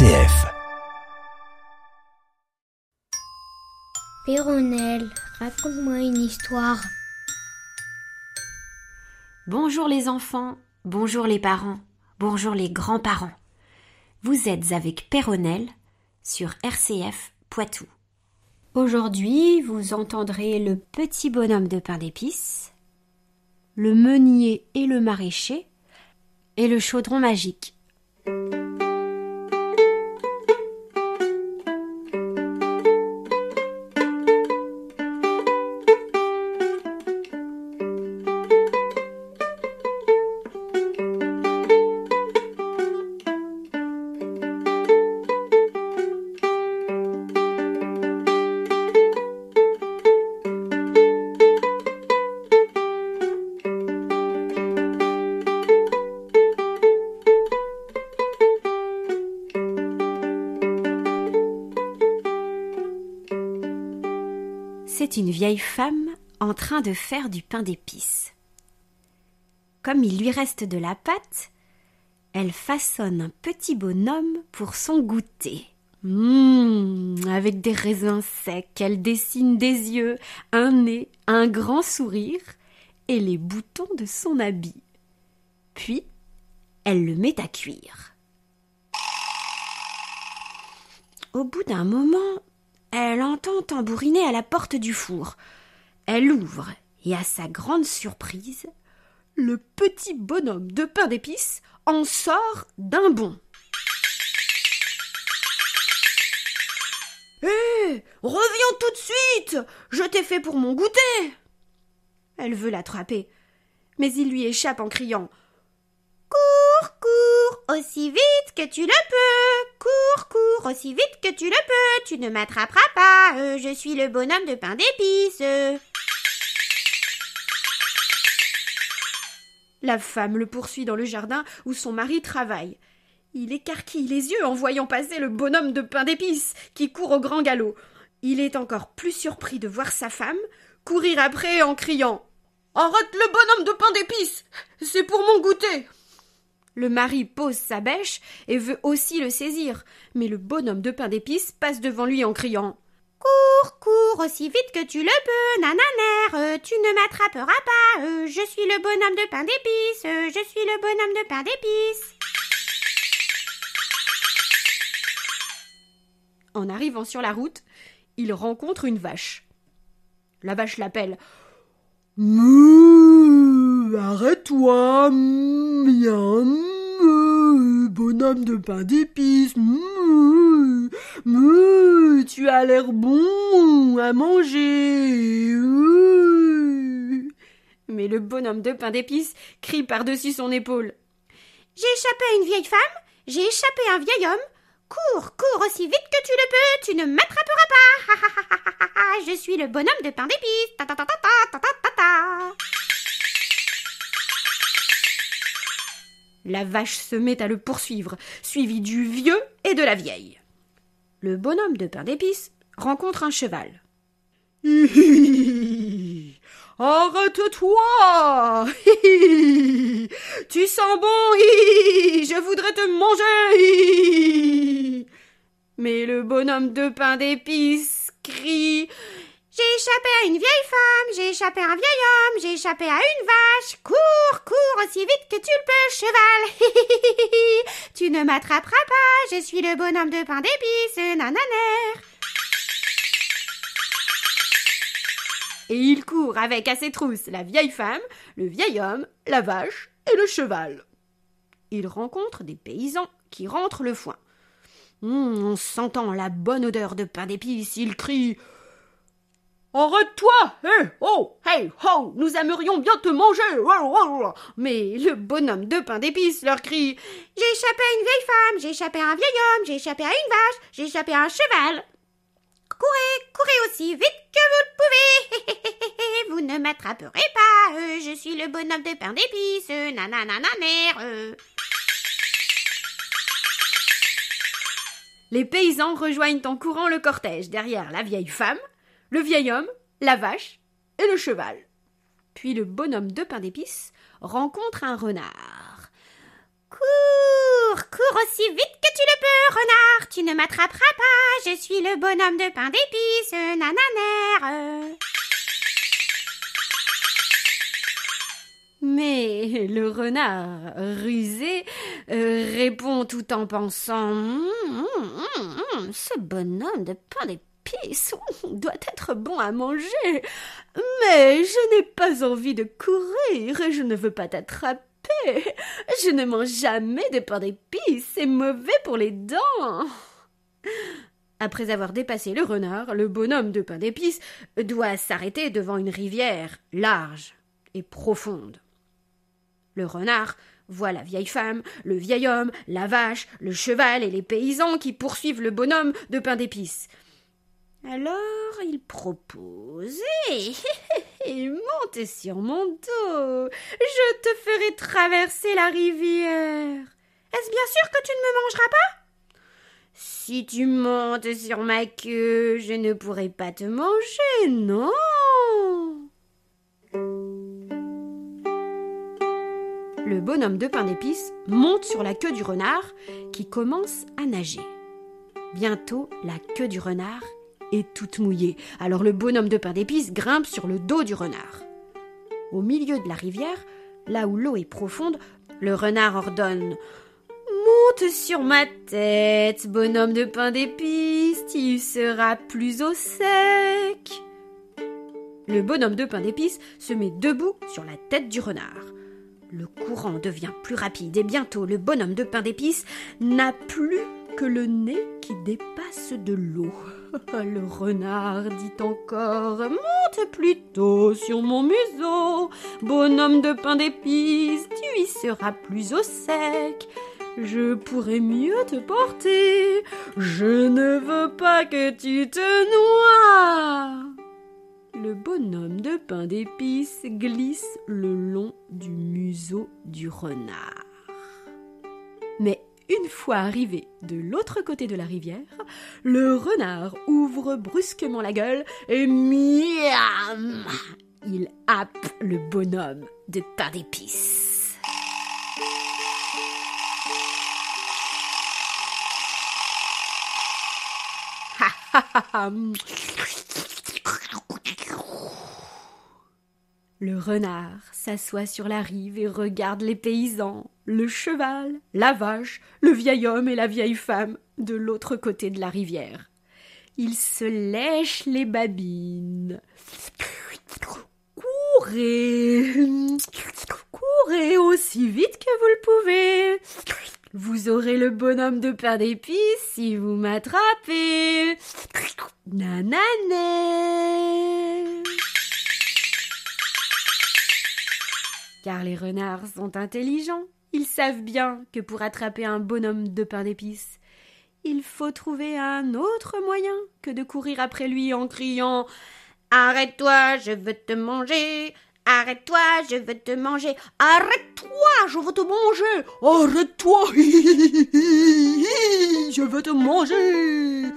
RCF. Raconte-moi une histoire. Bonjour les enfants, bonjour les parents, bonjour les grands-parents. Vous êtes avec Péronnelle sur RCF Poitou. Aujourd'hui, vous entendrez le petit bonhomme de pain d'épices, le meunier et le maraîcher, et le chaudron magique. Femme en train de faire du pain d'épices. Comme il lui reste de la pâte, elle façonne un petit bonhomme pour son goûter. Mmh, avec des raisins secs, elle dessine des yeux, un nez, un grand sourire et les boutons de son habit. Puis, elle le met à cuire. Au bout d'un moment, elle entend tambouriner à la porte du four. Elle ouvre et à sa grande surprise, le petit bonhomme de pain d'épices en sort d'un bond. Hé Reviens tout de suite Je t'ai fait pour mon goûter Elle veut l'attraper, mais il lui échappe en criant aussi vite que tu le peux. Cours, cours, aussi vite que tu le peux. Tu ne m'attraperas pas, euh, je suis le bonhomme de pain d'épices. La femme le poursuit dans le jardin où son mari travaille. Il écarquille les yeux en voyant passer le bonhomme de pain d'épices qui court au grand galop. Il est encore plus surpris de voir sa femme courir après en criant Arrête le bonhomme de pain d'épices! C'est pour mon goûter Le mari pose sa bêche et veut aussi le saisir, mais le bonhomme de pain d'épices passe devant lui en criant Cours, cours, aussi vite que tu le peux, nananer, tu ne m'attraperas pas, je suis le bonhomme de pain d'épices, je suis le bonhomme de pain d'épices. En arrivant sur la route, il rencontre une vache. La vache l'appelle. Arrête-toi, meuh, bonhomme de pain d'épices, meuh, meuh, tu as l'air bon à manger. Mais le bonhomme de pain d'épices crie par-dessus son épaule. J'ai échappé à une vieille femme, j'ai échappé à un vieil homme. Cours, cours aussi vite que tu le peux, tu ne m'attraperas pas. Ha, Je suis le bonhomme de pain d'épices. Ta, ta, ta, ta, ta, ta, ta, ta. La vache se met à le poursuivre, suivi du vieux et de la vieille. Le bonhomme de pain d'épices rencontre un cheval. Arrête-toi. Tu sens bon. Je voudrais te manger. Mais le bonhomme de pain d'épices crie J'ai échappé à une vieille femme, j'ai échappé à un vieil homme, j'ai échappé à une vache. Cours, cours aussi vite que tu le peux, cheval. tu ne m'attraperas pas, je suis le bonhomme de pain d'épices, nananer. Et il court avec à ses trousses la vieille femme, le vieil homme, la vache et le cheval. Il rencontre des paysans qui rentrent le foin. Hum, en sentant la bonne odeur de pain d'épices, il crie Arrête-toi Hé Oh Hey Ho Nous aimerions bien te manger Oh, oh, oh. Mais le bonhomme de pain d'épices leur crie J'ai échappé à une vieille femme, j'ai échappé à un vieil homme, j'ai échappé à une vache, j'ai échappé à un cheval. Courez, courez aussi vite que vous le pouvez Vous ne m'attraperez pas, euh, je suis le bonhomme de pain d'épices, nananananer. Les paysans rejoignent en courant le cortège derrière la vieille femme, le vieil homme, la vache et le cheval. Puis le bonhomme de pain d'épices rencontre un renard. Cours, cours aussi vite que tu le peux, renard, tu ne m'attraperas pas, je suis le bonhomme de pain d'épices, nananère. Mais le renard, rusé, euh, répond tout en pensant hum, hum, hum, Ce bonhomme de pain d'épices doit être bon à manger. Mais je n'ai pas envie de courir et je ne veux pas t'attraper. Je ne mange jamais de pain d'épices, c'est mauvais pour les dents. Après avoir dépassé le renard, le bonhomme de pain d'épices doit s'arrêter devant une rivière large et profonde. Le renard voit la vieille femme, le vieil homme, la vache, le cheval et les paysans qui poursuivent le bonhomme de pain d'épices. Alors il propose et monte sur mon dos. Je te ferai traverser la rivière. Est-ce bien sûr que tu ne me mangeras pas? Si tu montes sur ma queue, je ne pourrai pas te manger, non. Le bonhomme de pain d'épices monte sur la queue du renard qui commence à nager. Bientôt, la queue du renard est toute mouillée. Alors le bonhomme de pain d'épices grimpe sur le dos du renard. Au milieu de la rivière, là où l'eau est profonde, le renard ordonne Monte sur ma tête, bonhomme de pain d'épices, tu seras plus au sec. Le bonhomme de pain d'épices se met debout sur la tête du renard. Le courant devient plus rapide et bientôt le bonhomme de pain d'épices n'a plus que le nez qui dépasse de l'eau. Le renard dit encore Monte plutôt sur mon museau, bonhomme de pain d'épices, tu y seras plus au sec. Je pourrais mieux te porter, je ne veux pas que tu te noies le bonhomme de pain d'épices glisse le long du museau du renard. Mais une fois arrivé de l'autre côté de la rivière, le renard ouvre brusquement la gueule et miam Il happe le bonhomme de pain d'épices. Le renard s'assoit sur la rive et regarde les paysans, le cheval, la vache, le vieil homme et la vieille femme de l'autre côté de la rivière. Il se lèche les babines. Courez, courez aussi vite que vous le pouvez. Vous aurez le bonhomme de pain d'épices si vous m'attrapez. Nanané. car les renards sont intelligents. Ils savent bien que pour attraper un bonhomme de pain d'épices, il faut trouver un autre moyen que de courir après lui en criant Arrête-toi, je veux te manger. Arrête-toi, je veux te manger. Arrête-toi, je veux te manger. Arrête-toi, je veux te manger.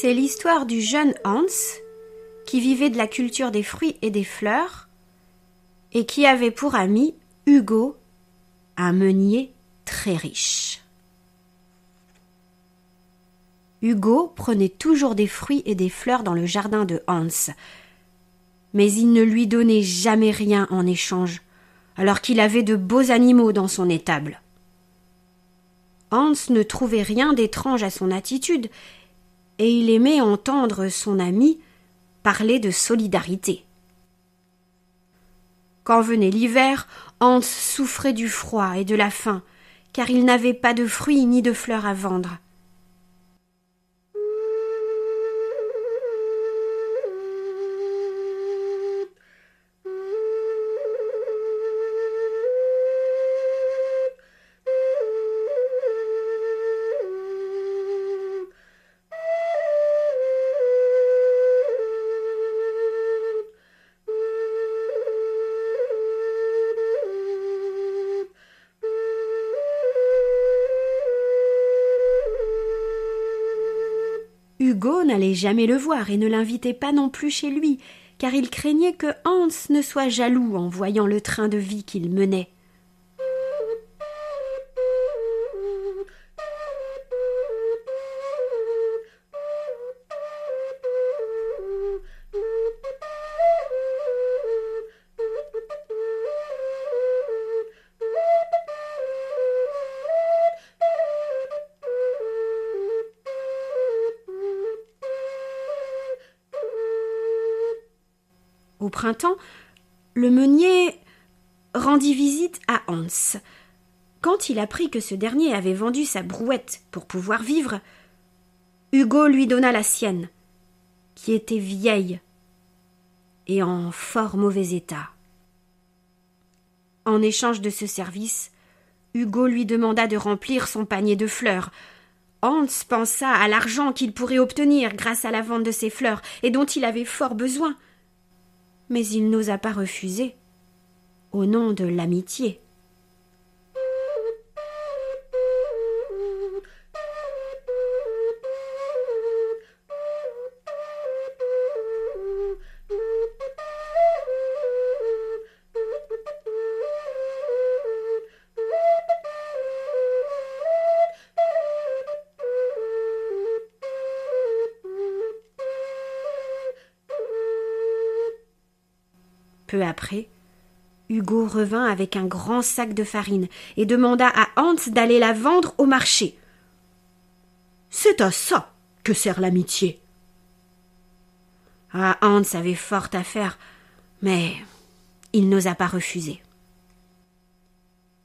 C'est l'histoire du jeune Hans qui vivait de la culture des fruits et des fleurs et qui avait pour ami Hugo, un meunier très riche. Hugo prenait toujours des fruits et des fleurs dans le jardin de Hans. Mais il ne lui donnait jamais rien en échange, alors qu'il avait de beaux animaux dans son étable. Hans ne trouvait rien d'étrange à son attitude, et il aimait entendre son ami parler de solidarité. Quand venait l'hiver, Hans souffrait du froid et de la faim, car il n'avait pas de fruits ni de fleurs à vendre. Hugo n'allait jamais le voir et ne l'invitait pas non plus chez lui, car il craignait que Hans ne soit jaloux en voyant le train de vie qu'il menait. Le meunier rendit visite à Hans. Quand il apprit que ce dernier avait vendu sa brouette pour pouvoir vivre, Hugo lui donna la sienne, qui était vieille et en fort mauvais état. En échange de ce service, Hugo lui demanda de remplir son panier de fleurs. Hans pensa à l'argent qu'il pourrait obtenir grâce à la vente de ses fleurs et dont il avait fort besoin mais il n'osa pas refuser, au nom de l'amitié. Peu après, Hugo revint avec un grand sac de farine et demanda à Hans d'aller la vendre au marché. C'est à ça que sert l'amitié. Ah, Hans avait fort à faire, mais il n'osa pas refuser.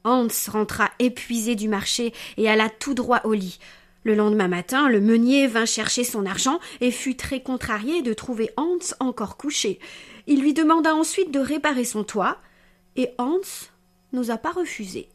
Hans rentra épuisé du marché et alla tout droit au lit. Le lendemain matin, le meunier vint chercher son argent et fut très contrarié de trouver Hans encore couché. Il lui demanda ensuite de réparer son toit, et Hans n'osa pas refuser.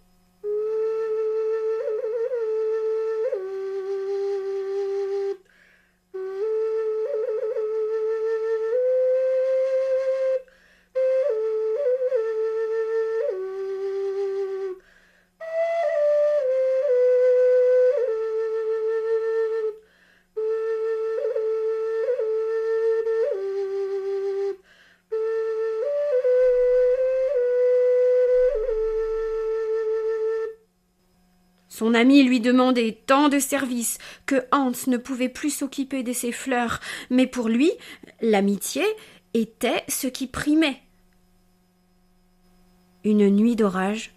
Son ami lui demandait tant de services que Hans ne pouvait plus s'occuper de ses fleurs, mais pour lui, l'amitié était ce qui primait. Une nuit d'orage,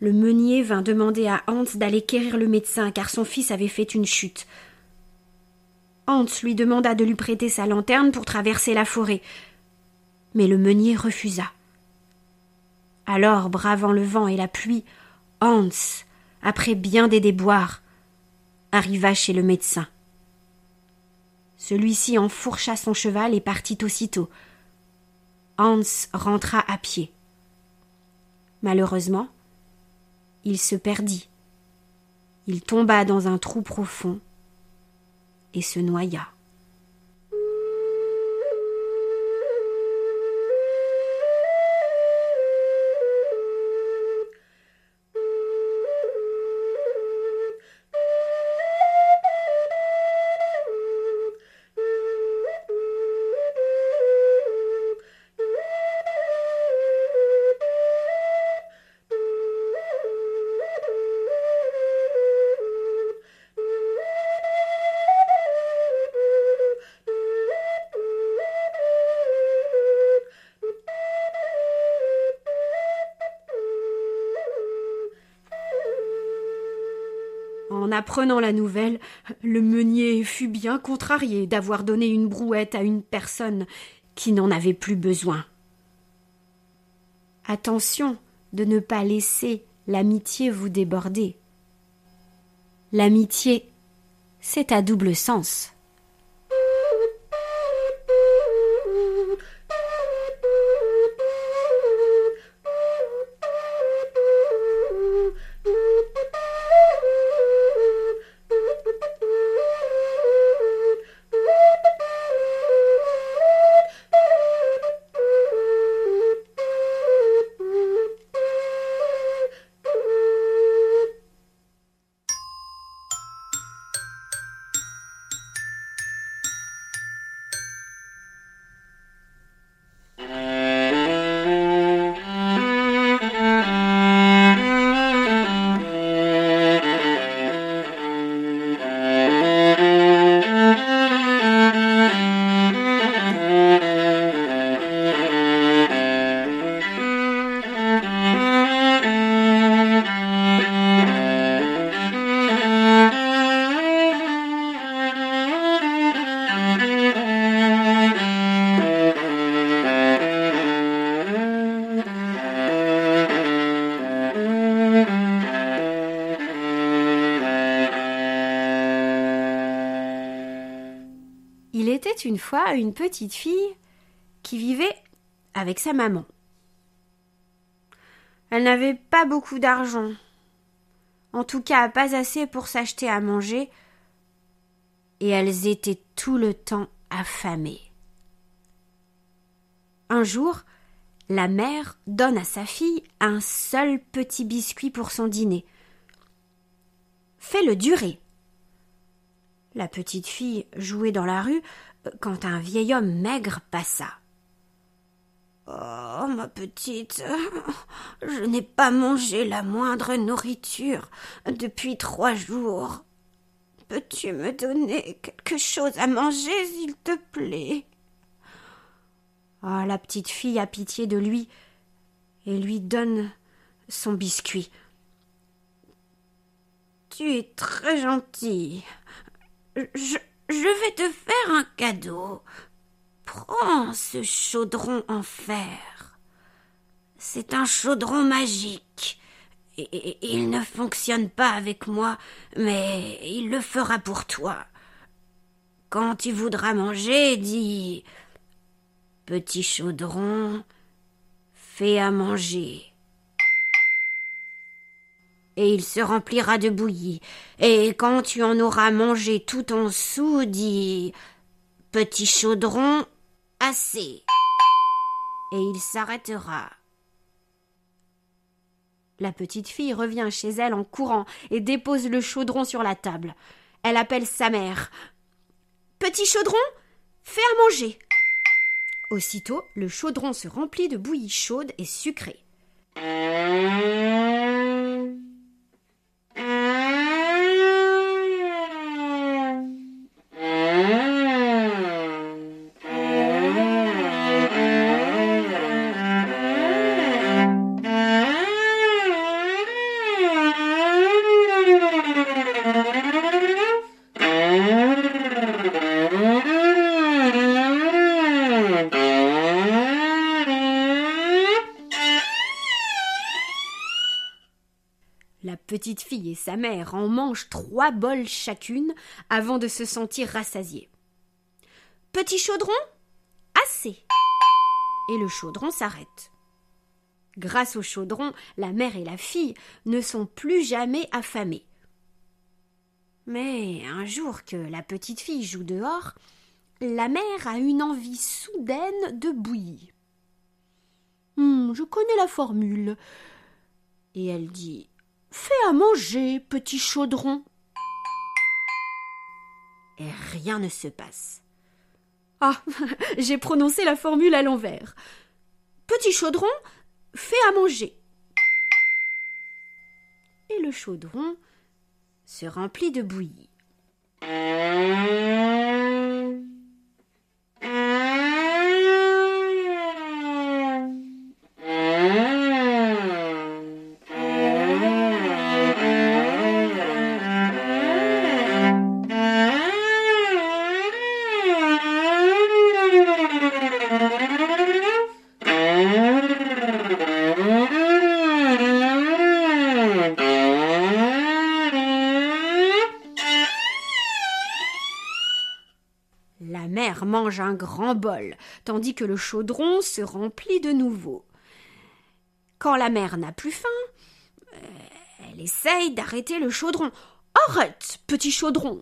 le meunier vint demander à Hans d'aller quérir le médecin car son fils avait fait une chute. Hans lui demanda de lui prêter sa lanterne pour traverser la forêt, mais le meunier refusa. Alors, bravant le vent et la pluie, Hans après bien des déboires, arriva chez le médecin. Celui-ci enfourcha son cheval et partit aussitôt. Hans rentra à pied. Malheureusement, il se perdit. Il tomba dans un trou profond et se noya. Apprenant la nouvelle, le meunier fut bien contrarié d'avoir donné une brouette à une personne qui n'en avait plus besoin. Attention de ne pas laisser l'amitié vous déborder. L'amitié, c'est à double sens. Une fois une petite fille qui vivait avec sa maman. Elle n'avait pas beaucoup d'argent, en tout cas pas assez pour s'acheter à manger, et elles étaient tout le temps affamées. Un jour, la mère donne à sa fille un seul petit biscuit pour son dîner. Fais-le durer. La petite fille jouait dans la rue quand un vieil homme maigre passa. Oh, ma petite, je n'ai pas mangé la moindre nourriture depuis trois jours. Peux-tu me donner quelque chose à manger, s'il te plaît? Ah, la petite fille a pitié de lui et lui donne son biscuit. Tu es très gentil. Je, je vais te faire un cadeau. Prends ce chaudron en fer. C'est un chaudron magique. Il ne fonctionne pas avec moi, mais il le fera pour toi. Quand tu voudras manger, dis Petit chaudron, fais à manger et il se remplira de bouillie. Et quand tu en auras mangé tout en sou, dis Petit chaudron, assez. Et il s'arrêtera. La petite fille revient chez elle en courant et dépose le chaudron sur la table. Elle appelle sa mère. Petit chaudron, fais à manger. Aussitôt, le chaudron se remplit de bouillie chaude et sucrée. Fille et sa mère en mangent trois bols chacune avant de se sentir rassasiées. Petit chaudron? Assez Et le chaudron s'arrête. Grâce au chaudron, la mère et la fille ne sont plus jamais affamées. Mais un jour que la petite fille joue dehors, la mère a une envie soudaine de bouillie. Hum, je connais la formule. Et elle dit Fais à manger, petit chaudron. Et rien ne se passe. Ah, j'ai prononcé la formule à l'envers. Petit chaudron, fais à manger. Et le chaudron se remplit de bouillie. Un grand bol, tandis que le chaudron se remplit de nouveau. Quand la mère n'a plus faim, euh, elle essaye d'arrêter le chaudron. Arrête, petit chaudron.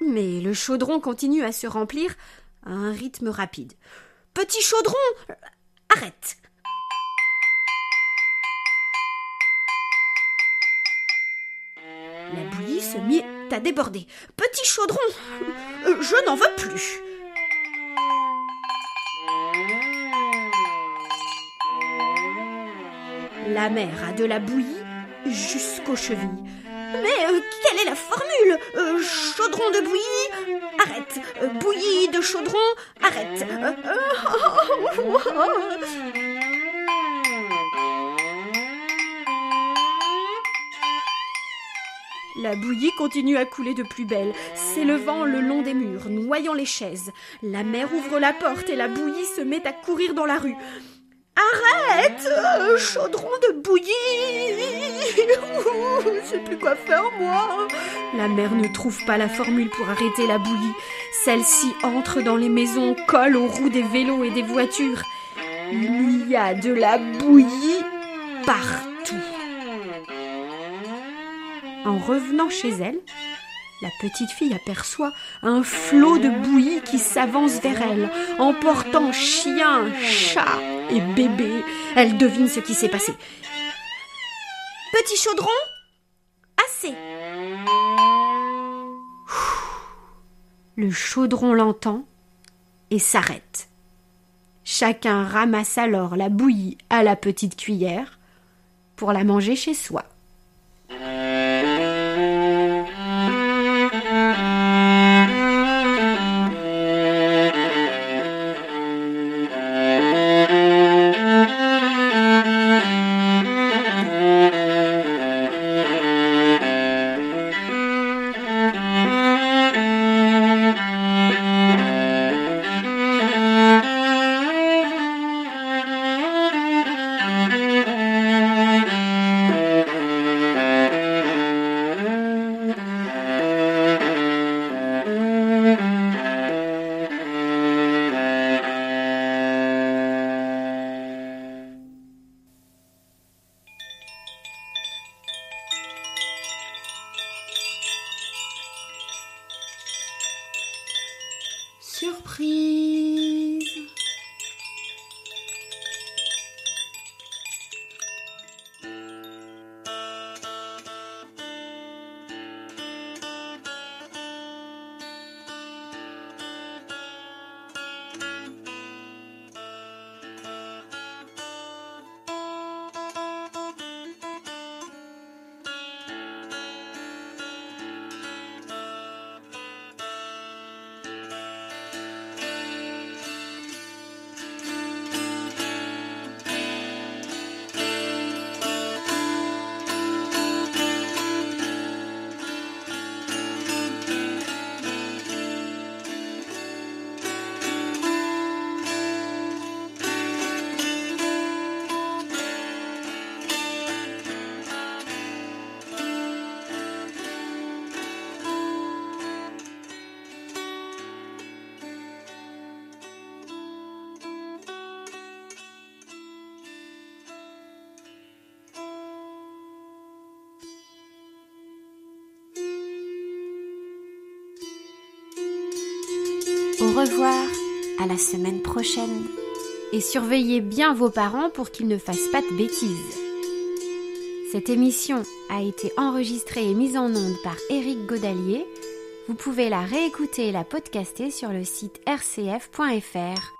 Mais le chaudron continue à se remplir à un rythme rapide. Petit chaudron, arrête. La bouillie se mit à déborder. Petit chaudron, euh, je n'en veux plus. La mère a de la bouillie jusqu'aux chevilles. Mais euh, quelle est la formule? Euh, Chaudron de bouillie? Arrête. Bouillie de chaudron? Arrête La bouillie continue à couler de plus belle, s'élevant le long des murs, noyant les chaises. La mère ouvre la porte et la bouillie se met à courir dans la rue. Arrête euh, Chaudron de bouillie Je sais plus quoi faire, moi La mère ne trouve pas la formule pour arrêter la bouillie. Celle-ci entre dans les maisons, colle aux roues des vélos et des voitures. Il y a de la bouillie partout. En revenant chez elle, la petite fille aperçoit un flot de bouillie qui s'avance vers elle, emportant chien, chat et bébé. Elle devine ce qui s'est passé. Petit chaudron? Assez Le chaudron l'entend et s'arrête. Chacun ramasse alors la bouillie à la petite cuillère pour la manger chez soi. Revoir, à la semaine prochaine. Et surveillez bien vos parents pour qu'ils ne fassent pas de bêtises. Cette émission a été enregistrée et mise en onde par Éric Godalier. Vous pouvez la réécouter et la podcaster sur le site rcf.fr.